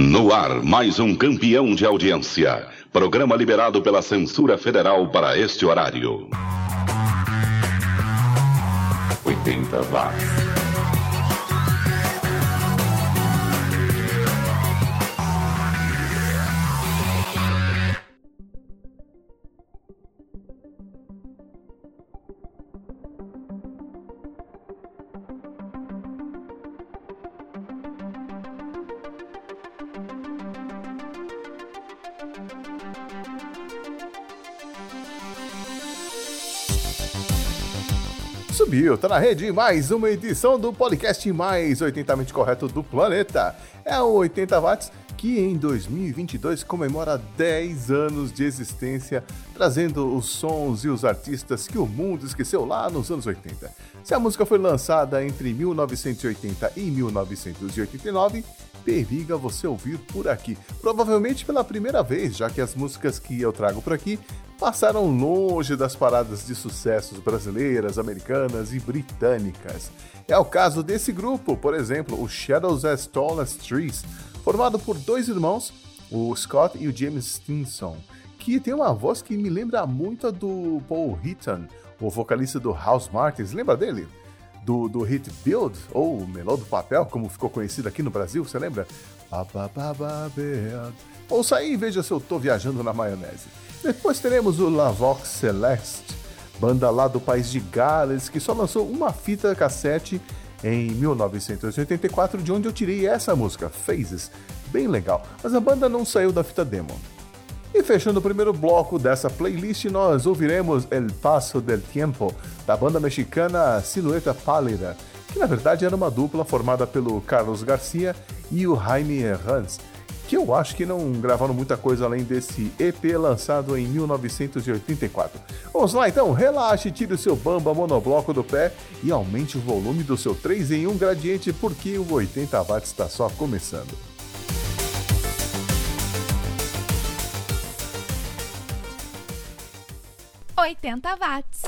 No ar, mais um campeão de audiência. Programa liberado pela censura federal para este horário. 80 watts. Subiu, tá na rede mais uma edição do podcast mais 80mente correto do planeta. É o 80 watts que em 2022 comemora 10 anos de existência, trazendo os sons e os artistas que o mundo esqueceu lá nos anos 80. Se a música foi lançada entre 1980 e 1989, periga você ouvir por aqui. Provavelmente pela primeira vez, já que as músicas que eu trago por aqui passaram longe das paradas de sucessos brasileiras, americanas e britânicas. É o caso desse grupo, por exemplo, o Shadows as Tall as Trees, formado por dois irmãos, o Scott e o James Stinson, que tem uma voz que me lembra muito a do Paul Heaton, o vocalista do House Martins, lembra dele? Do, do hit Build, ou Melô do Papel, como ficou conhecido aqui no Brasil, você lembra? Ouça aí e veja se eu tô viajando na maionese. Depois teremos o La Vox Celeste, banda lá do país de Gales, que só lançou uma fita cassete em 1984, de onde eu tirei essa música, Phases. Bem legal, mas a banda não saiu da fita demo. E fechando o primeiro bloco dessa playlist, nós ouviremos El Paso del Tiempo, da banda mexicana Silhueta Pálida, que na verdade era uma dupla formada pelo Carlos Garcia e o Jaime Herranz que eu acho que não gravaram muita coisa além desse EP lançado em 1984. Vamos lá então, relaxe, tire o seu bamba monobloco do pé e aumente o volume do seu 3 em 1 gradiente porque o 80 watts está só começando. Oitenta watts.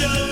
show.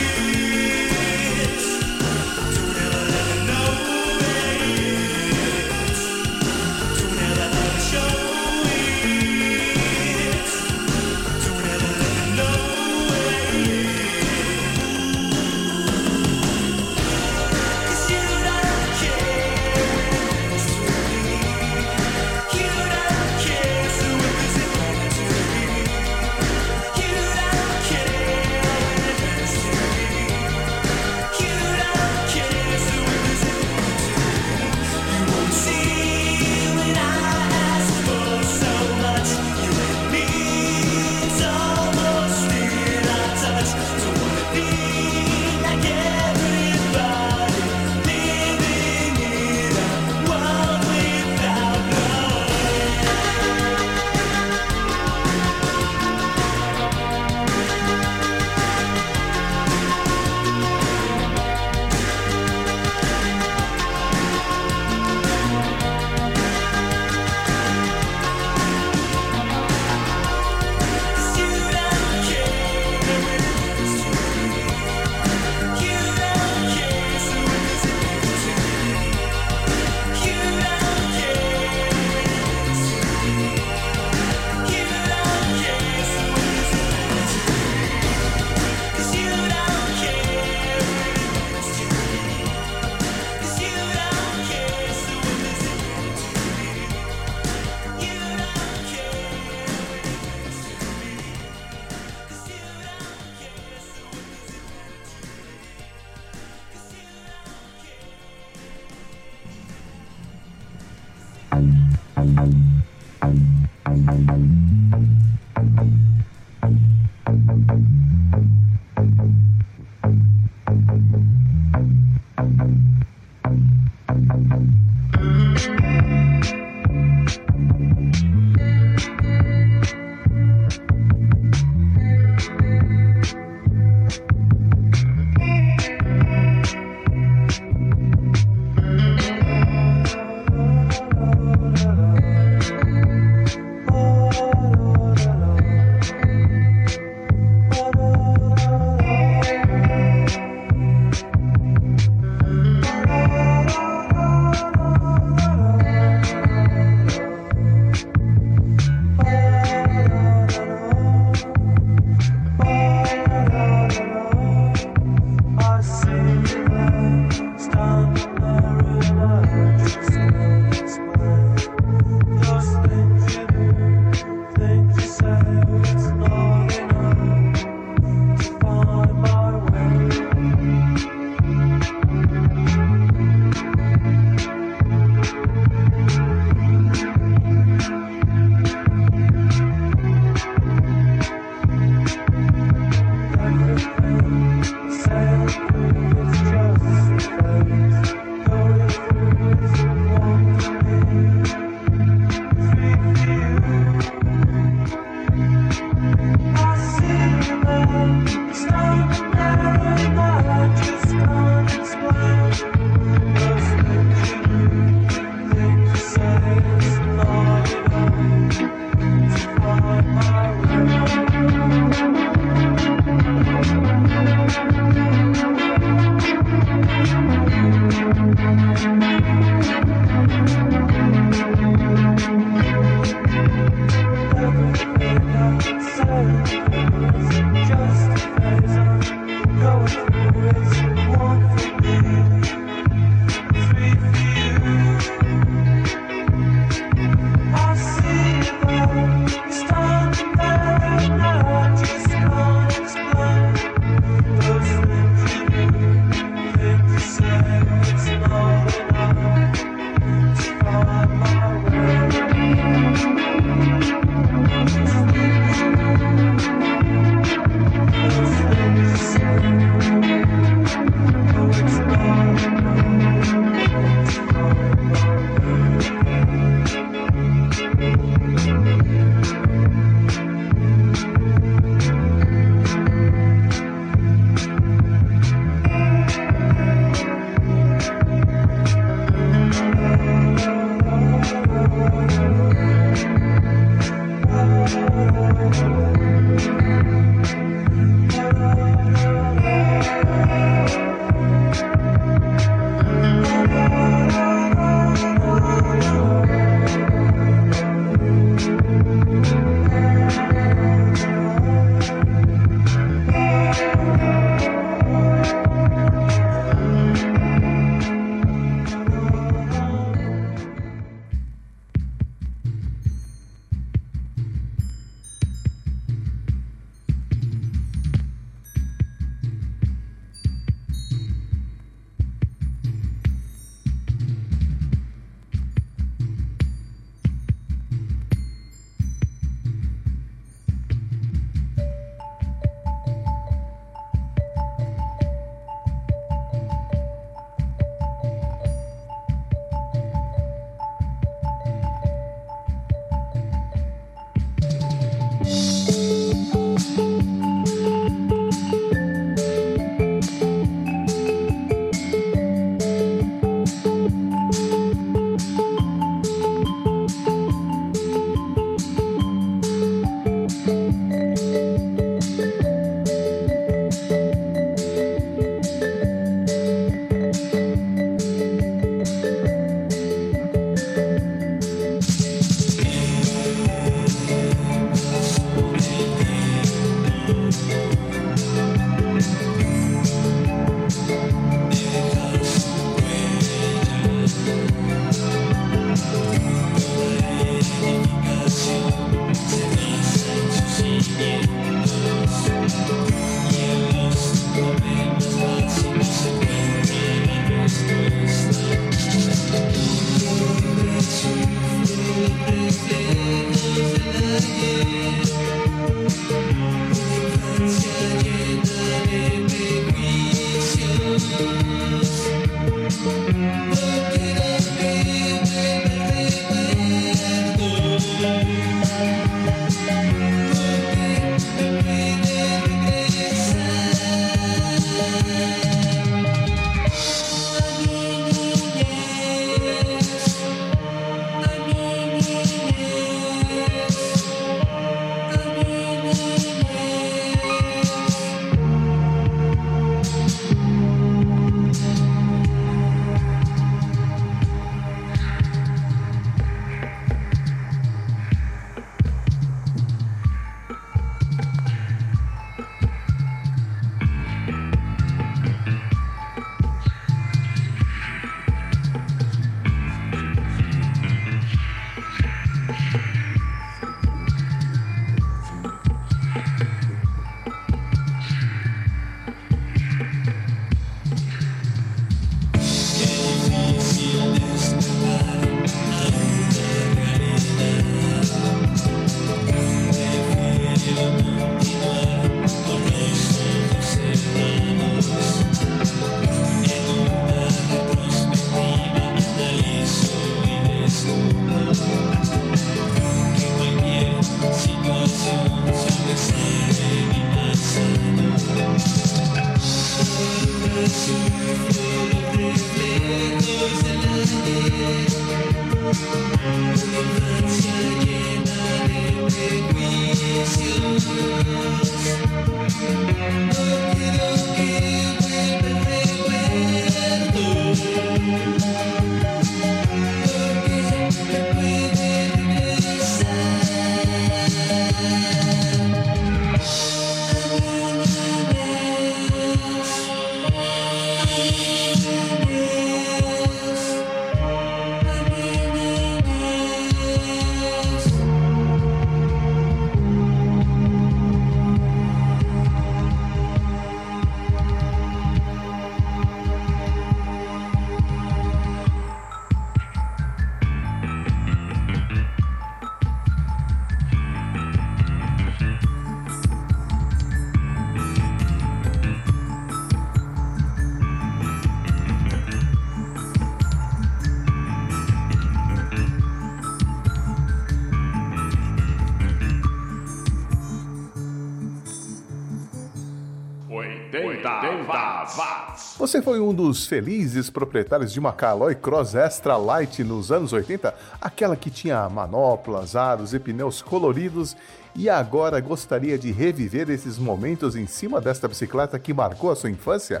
Foi um dos felizes proprietários de uma Caloi Cross Extra Light nos anos 80? Aquela que tinha manoplas, aros e pneus coloridos e agora gostaria de reviver esses momentos em cima desta bicicleta que marcou a sua infância?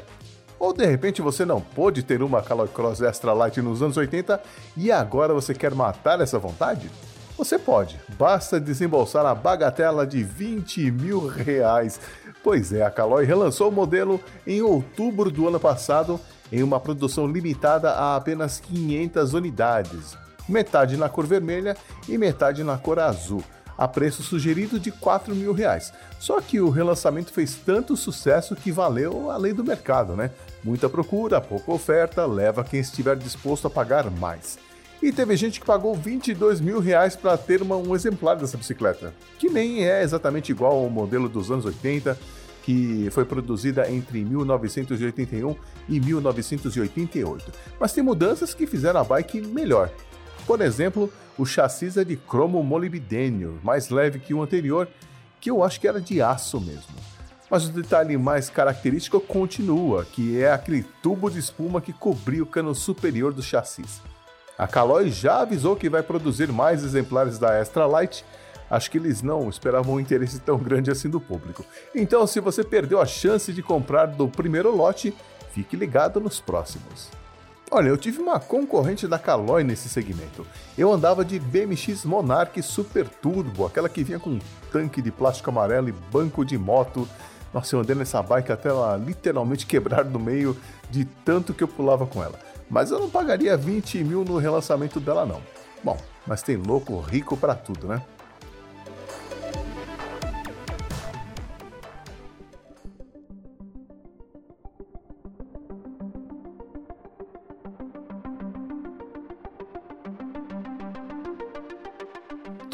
Ou de repente você não pôde ter uma Caloi Cross Extra Light nos anos 80 e agora você quer matar essa vontade? Você pode, basta desembolsar a bagatela de 20 mil reais Pois é, a Caloi relançou o modelo em outubro do ano passado em uma produção limitada a apenas 500 unidades, metade na cor vermelha e metade na cor azul, a preço sugerido de 4 mil reais. Só que o relançamento fez tanto sucesso que valeu a lei do mercado, né? Muita procura, pouca oferta, leva quem estiver disposto a pagar mais. E teve gente que pagou 22 mil reais para ter uma, um exemplar dessa bicicleta, que nem é exatamente igual ao modelo dos anos 80, que foi produzida entre 1981 e 1988. Mas tem mudanças que fizeram a bike melhor. Por exemplo, o chassi é de cromo molibdênio, mais leve que o anterior, que eu acho que era de aço mesmo. Mas o detalhe mais característico continua, que é aquele tubo de espuma que cobriu o cano superior do chassi. A Caloi já avisou que vai produzir mais exemplares da Extra Light. Acho que eles não esperavam um interesse tão grande assim do público. Então, se você perdeu a chance de comprar do primeiro lote, fique ligado nos próximos. Olha, eu tive uma concorrente da Caloi nesse segmento. Eu andava de BMX Monarch Super Turbo, aquela que vinha com um tanque de plástico amarelo e banco de moto. Nossa, eu andei nessa bike até ela literalmente quebrar no meio de tanto que eu pulava com ela mas eu não pagaria 20 mil no relançamento dela não. Bom, mas tem louco rico para tudo, né?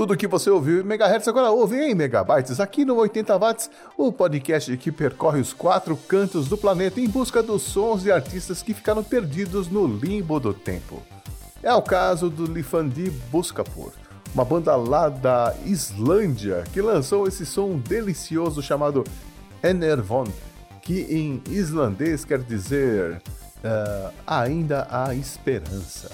Tudo que você ouviu em megahertz agora ouve em megabytes aqui no 80 watts, o podcast que percorre os quatro cantos do planeta em busca dos sons de artistas que ficaram perdidos no limbo do tempo. É o caso do Lifandi Buscapur, uma banda lá da Islândia que lançou esse som delicioso chamado Enervon, que em islandês quer dizer uh, ainda há esperança.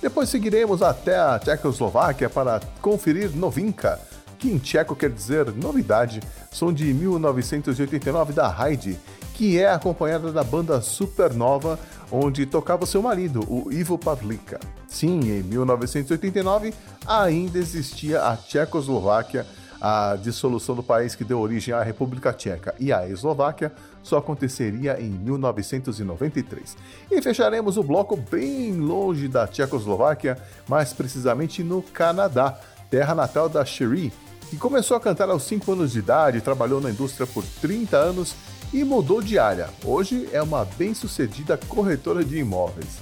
Depois seguiremos até a Tchecoslováquia para conferir Novinka, que em tcheco quer dizer novidade, som de 1989 da Heidi, que é acompanhada da banda Supernova, onde tocava seu marido, o Ivo Pavlika. Sim, em 1989 ainda existia a Tchecoslováquia, a dissolução do país que deu origem à República Tcheca e à Eslováquia só aconteceria em 1993. E fecharemos o bloco bem longe da Tchecoslováquia, mais precisamente no Canadá, terra natal da Cherie, que começou a cantar aos 5 anos de idade, trabalhou na indústria por 30 anos e mudou de área. Hoje é uma bem-sucedida corretora de imóveis.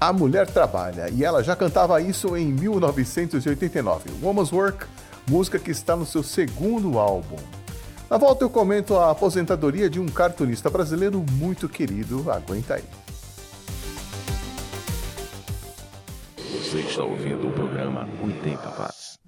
A mulher trabalha e ela já cantava isso em 1989. Woman's Work música que está no seu segundo álbum. Na volta eu comento a aposentadoria de um cartunista brasileiro muito querido, aguenta aí. Você está ouvindo o programa 80 Watts.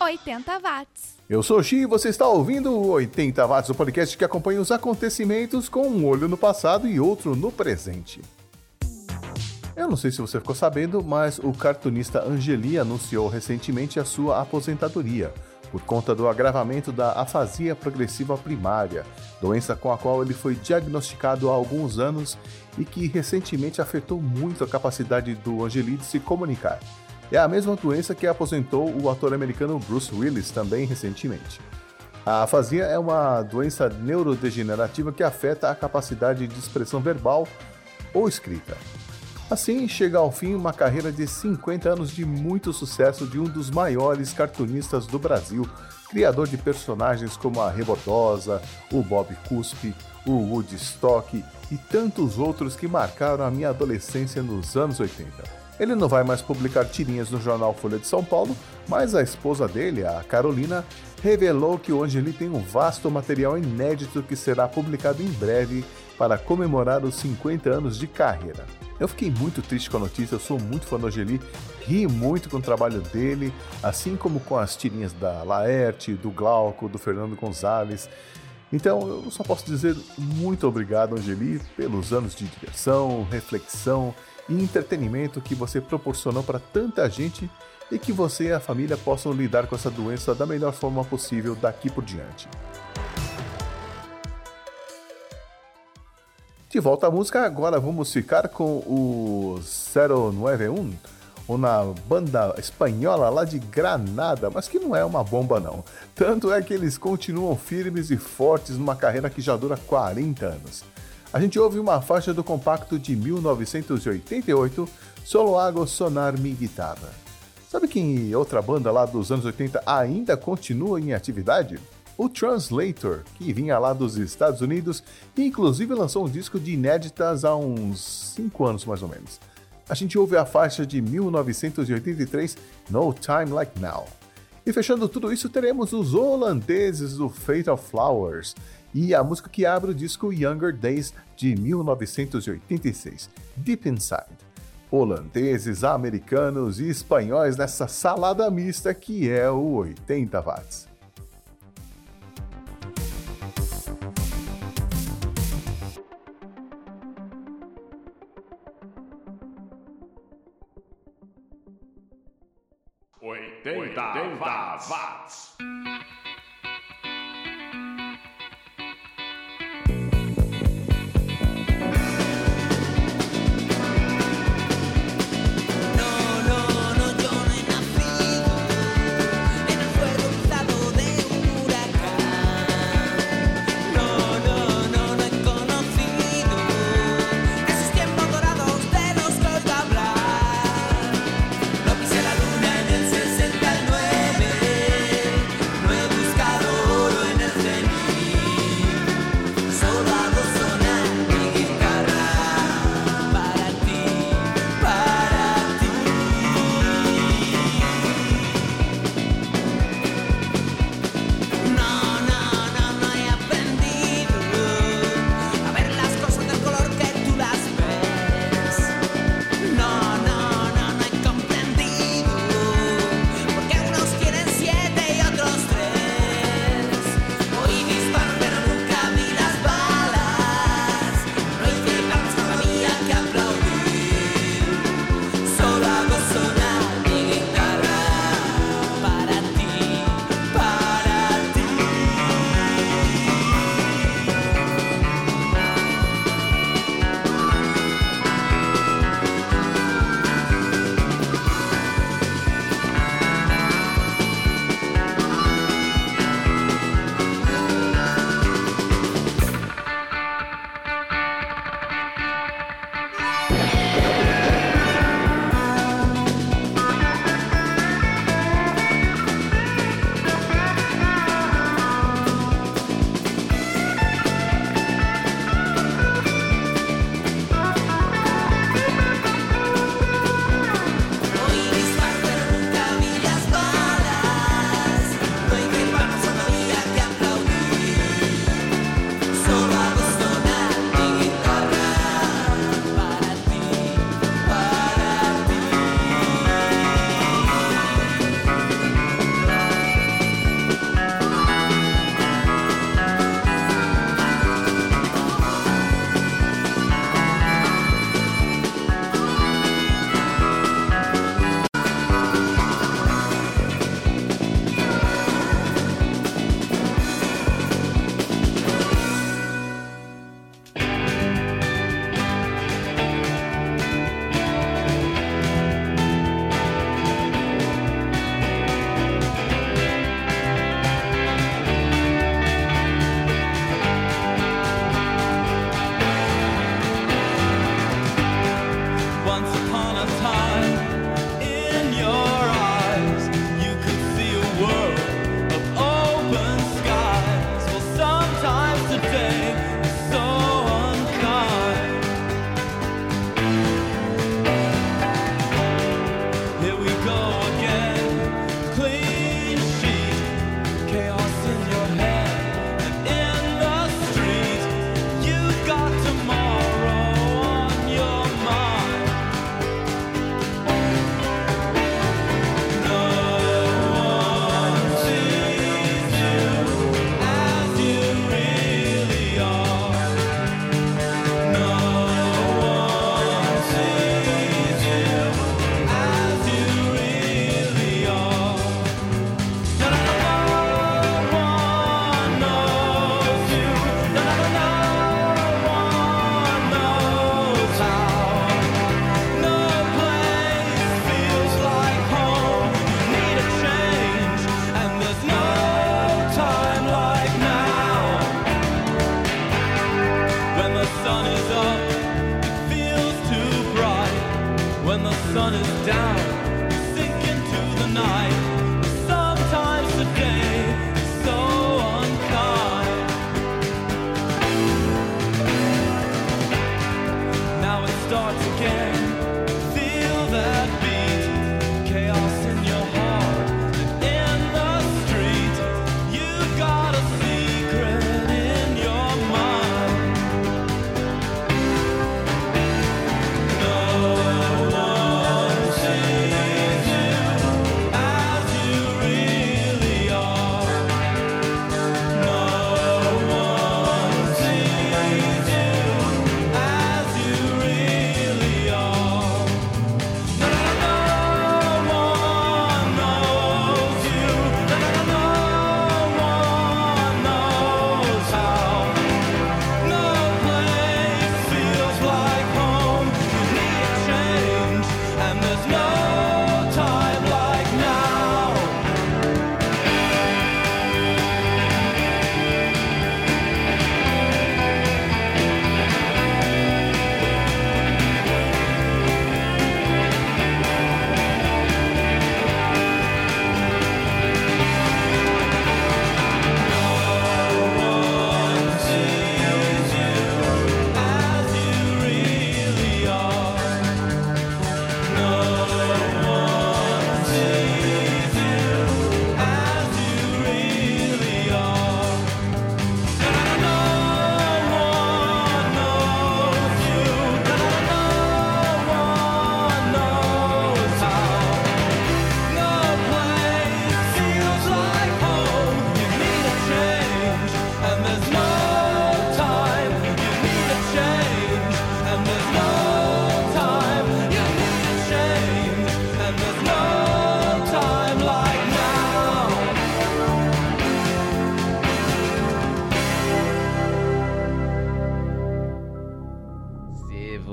80 watts. Eu sou o Xi e você está ouvindo o 80 watts, o podcast que acompanha os acontecimentos com um olho no passado e outro no presente. Eu não sei se você ficou sabendo, mas o cartunista Angeli anunciou recentemente a sua aposentadoria por conta do agravamento da afasia progressiva primária, doença com a qual ele foi diagnosticado há alguns anos e que recentemente afetou muito a capacidade do Angeli de se comunicar. É a mesma doença que aposentou o ator americano Bruce Willis também recentemente. A afasia é uma doença neurodegenerativa que afeta a capacidade de expressão verbal ou escrita. Assim, chega ao fim uma carreira de 50 anos de muito sucesso de um dos maiores cartunistas do Brasil, criador de personagens como a Rebotosa, o Bob Cuspe, o Woodstock e tantos outros que marcaram a minha adolescência nos anos 80. Ele não vai mais publicar tirinhas no jornal Folha de São Paulo, mas a esposa dele, a Carolina, revelou que o Angeli tem um vasto material inédito que será publicado em breve para comemorar os 50 anos de carreira. Eu fiquei muito triste com a notícia, eu sou muito fã do Angeli, ri muito com o trabalho dele, assim como com as tirinhas da Laerte, do Glauco, do Fernando Gonzalez. Então eu só posso dizer muito obrigado, Angeli, pelos anos de diversão, reflexão e entretenimento que você proporcionou para tanta gente e que você e a família possam lidar com essa doença da melhor forma possível daqui por diante. De volta à música, agora vamos ficar com o 091, uma banda espanhola lá de Granada, mas que não é uma bomba não. Tanto é que eles continuam firmes e fortes numa carreira que já dura 40 anos. A gente ouve uma faixa do compacto de 1988, Solo Hago Sonar Mi Guitarra. Sabe que outra banda lá dos anos 80 ainda continua em atividade? o Translator, que vinha lá dos Estados Unidos e inclusive lançou um disco de inéditas há uns 5 anos mais ou menos. A gente ouve a faixa de 1983, No Time Like Now. E fechando tudo isso, teremos os holandeses do Fatal Flowers e a música que abre o disco Younger Days de 1986, Deep Inside. Holandeses, americanos e espanhóis nessa salada mista que é o 80 watts. 80 watts.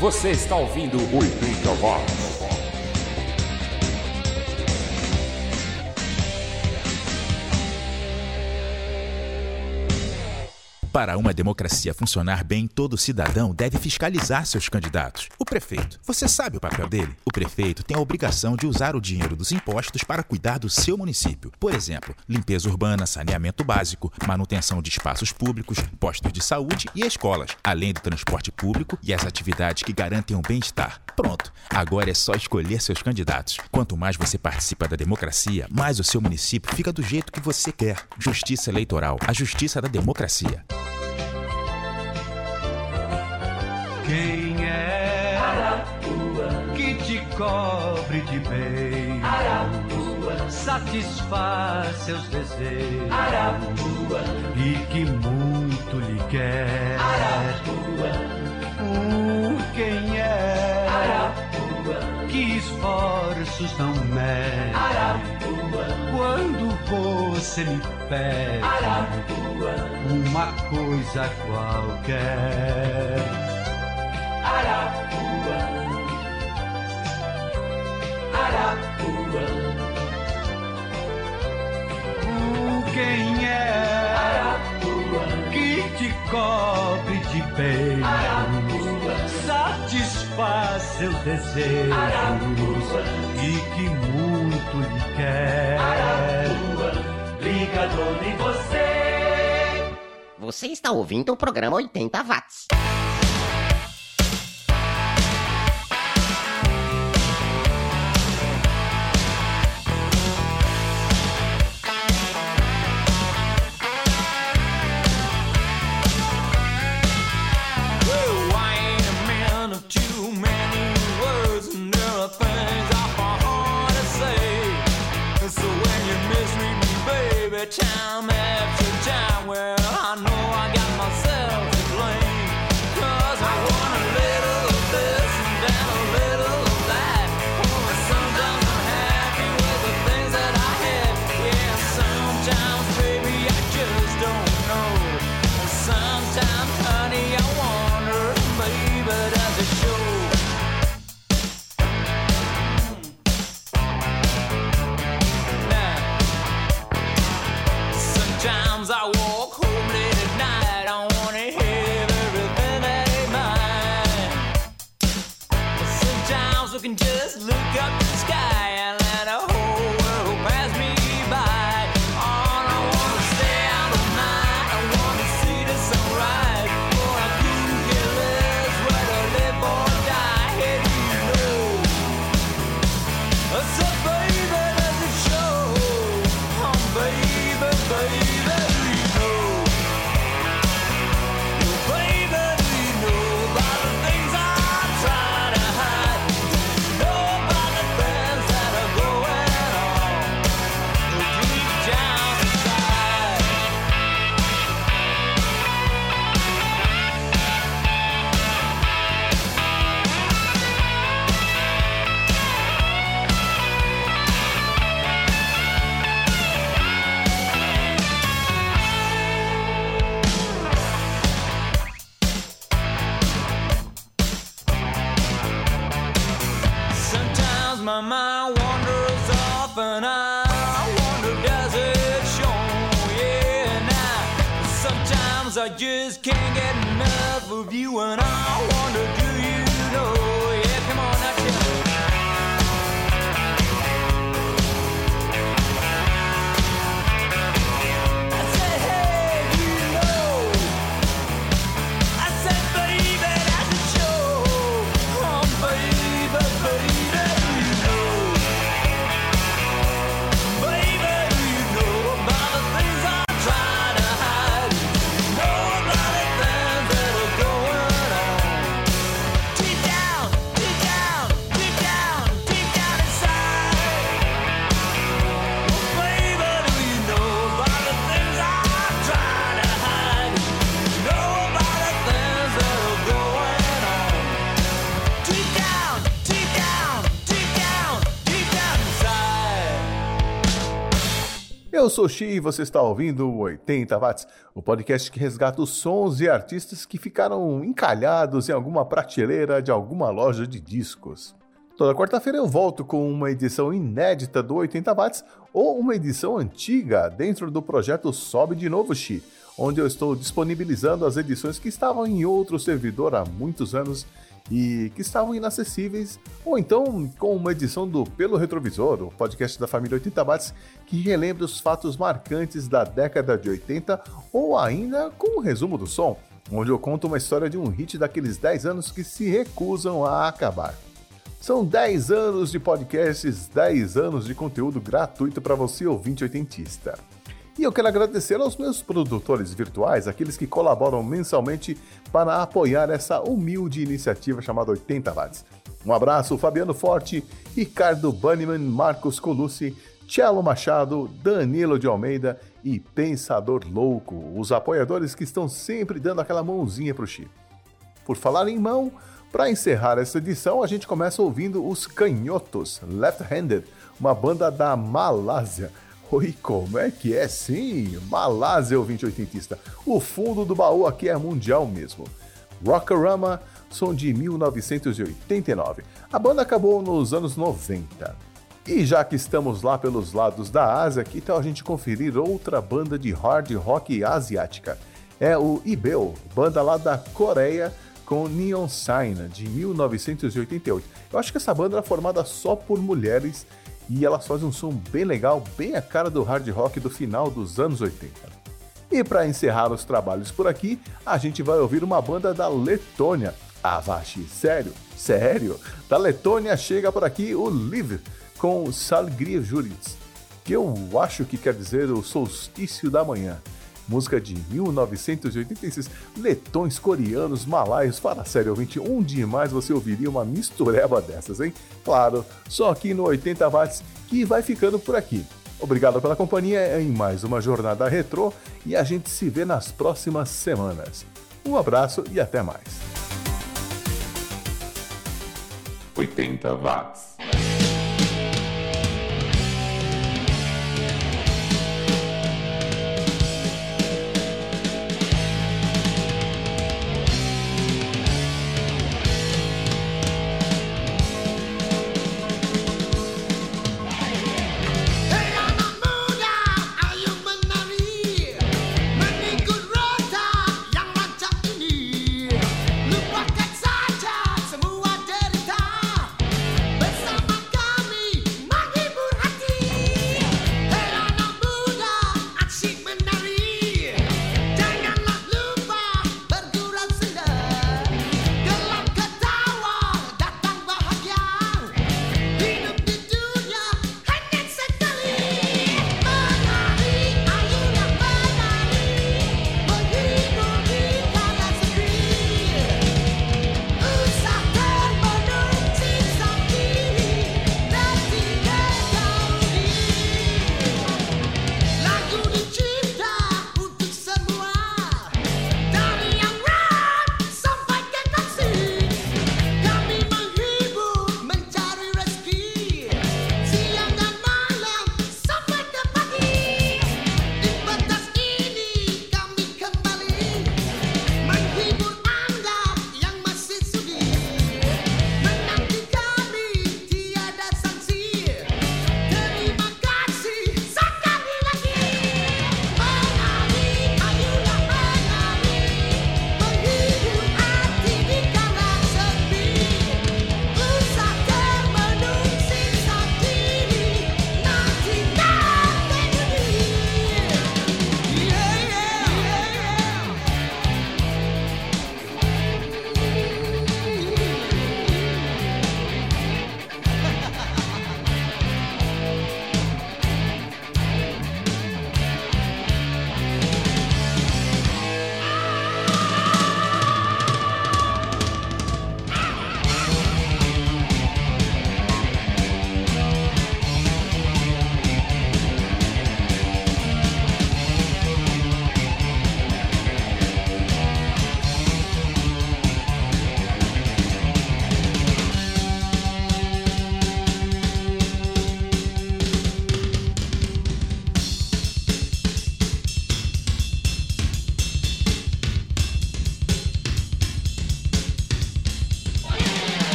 Você está ouvindo 80 Watts. Para uma democracia funcionar bem, todo cidadão deve fiscalizar seus candidatos. O prefeito. Você sabe o papel dele? O prefeito tem a obrigação de usar o dinheiro dos impostos para cuidar do seu município. Por exemplo, limpeza urbana, saneamento básico, manutenção de espaços públicos, postos de saúde e escolas, além do transporte público e as atividades que garantem o bem-estar. Pronto, agora é só escolher seus candidatos. Quanto mais você participa da democracia, mais o seu município fica do jeito que você quer. Justiça Eleitoral, a justiça da democracia. Quem é que te cobre de bem? Satisfaz seus desejos. E que muito lhe quer. Por quem é que esforços não mede? Quando você me pede uma coisa qualquer. O quem é que te cobre de bem, satisfaz seus desejos e que muito lhe quer. Você. Você está ouvindo o programa 80 Watts. Eu sou Xi e você está ouvindo o 80 Watts, o podcast que resgata os sons e artistas que ficaram encalhados em alguma prateleira de alguma loja de discos. Toda quarta-feira eu volto com uma edição inédita do 80 Watts ou uma edição antiga dentro do projeto Sobe de Novo Xi, onde eu estou disponibilizando as edições que estavam em outro servidor há muitos anos e que estavam inacessíveis, ou então com uma edição do Pelo Retrovisor, o podcast da família 80 Watts, que relembra os fatos marcantes da década de 80, ou ainda com um resumo do som, onde eu conto uma história de um hit daqueles 10 anos que se recusam a acabar. São 10 anos de podcasts, 10 anos de conteúdo gratuito para você ouvinte oitentista. E eu quero agradecer aos meus produtores virtuais, aqueles que colaboram mensalmente para apoiar essa humilde iniciativa chamada 80 Watts. Um abraço, Fabiano Forte, Ricardo Banniman, Marcos Colucci, Cello Machado, Danilo de Almeida e Pensador Louco, os apoiadores que estão sempre dando aquela mãozinha pro Chico. Por falar em mão, para encerrar essa edição, a gente começa ouvindo os Canhotos, Left Handed, uma banda da Malásia. Oi, como é que é? Sim, Malásia, ouvinte oitentista. O fundo do baú aqui é mundial mesmo. Rockorama, som de 1989. A banda acabou nos anos 90. E já que estamos lá pelos lados da Ásia, que tal a gente conferir outra banda de hard rock asiática? É o Ibeo, banda lá da Coreia, com Neon Sign, de 1988. Eu acho que essa banda era formada só por mulheres e elas fazem um som bem legal, bem a cara do hard rock do final dos anos 80. E para encerrar os trabalhos por aqui, a gente vai ouvir uma banda da Letônia. Avashi, sério, sério. Da Letônia chega por aqui o Liv com Salgria Juris, que eu acho que quer dizer o solstício da manhã. Música de 1986, letões coreanos, malaios, fala sério, ouvinte, onde mais você ouviria uma mistureba dessas, hein? Claro, só aqui no 80 Watts, que vai ficando por aqui. Obrigado pela companhia em mais uma jornada retrô e a gente se vê nas próximas semanas. Um abraço e até mais. 80 watts.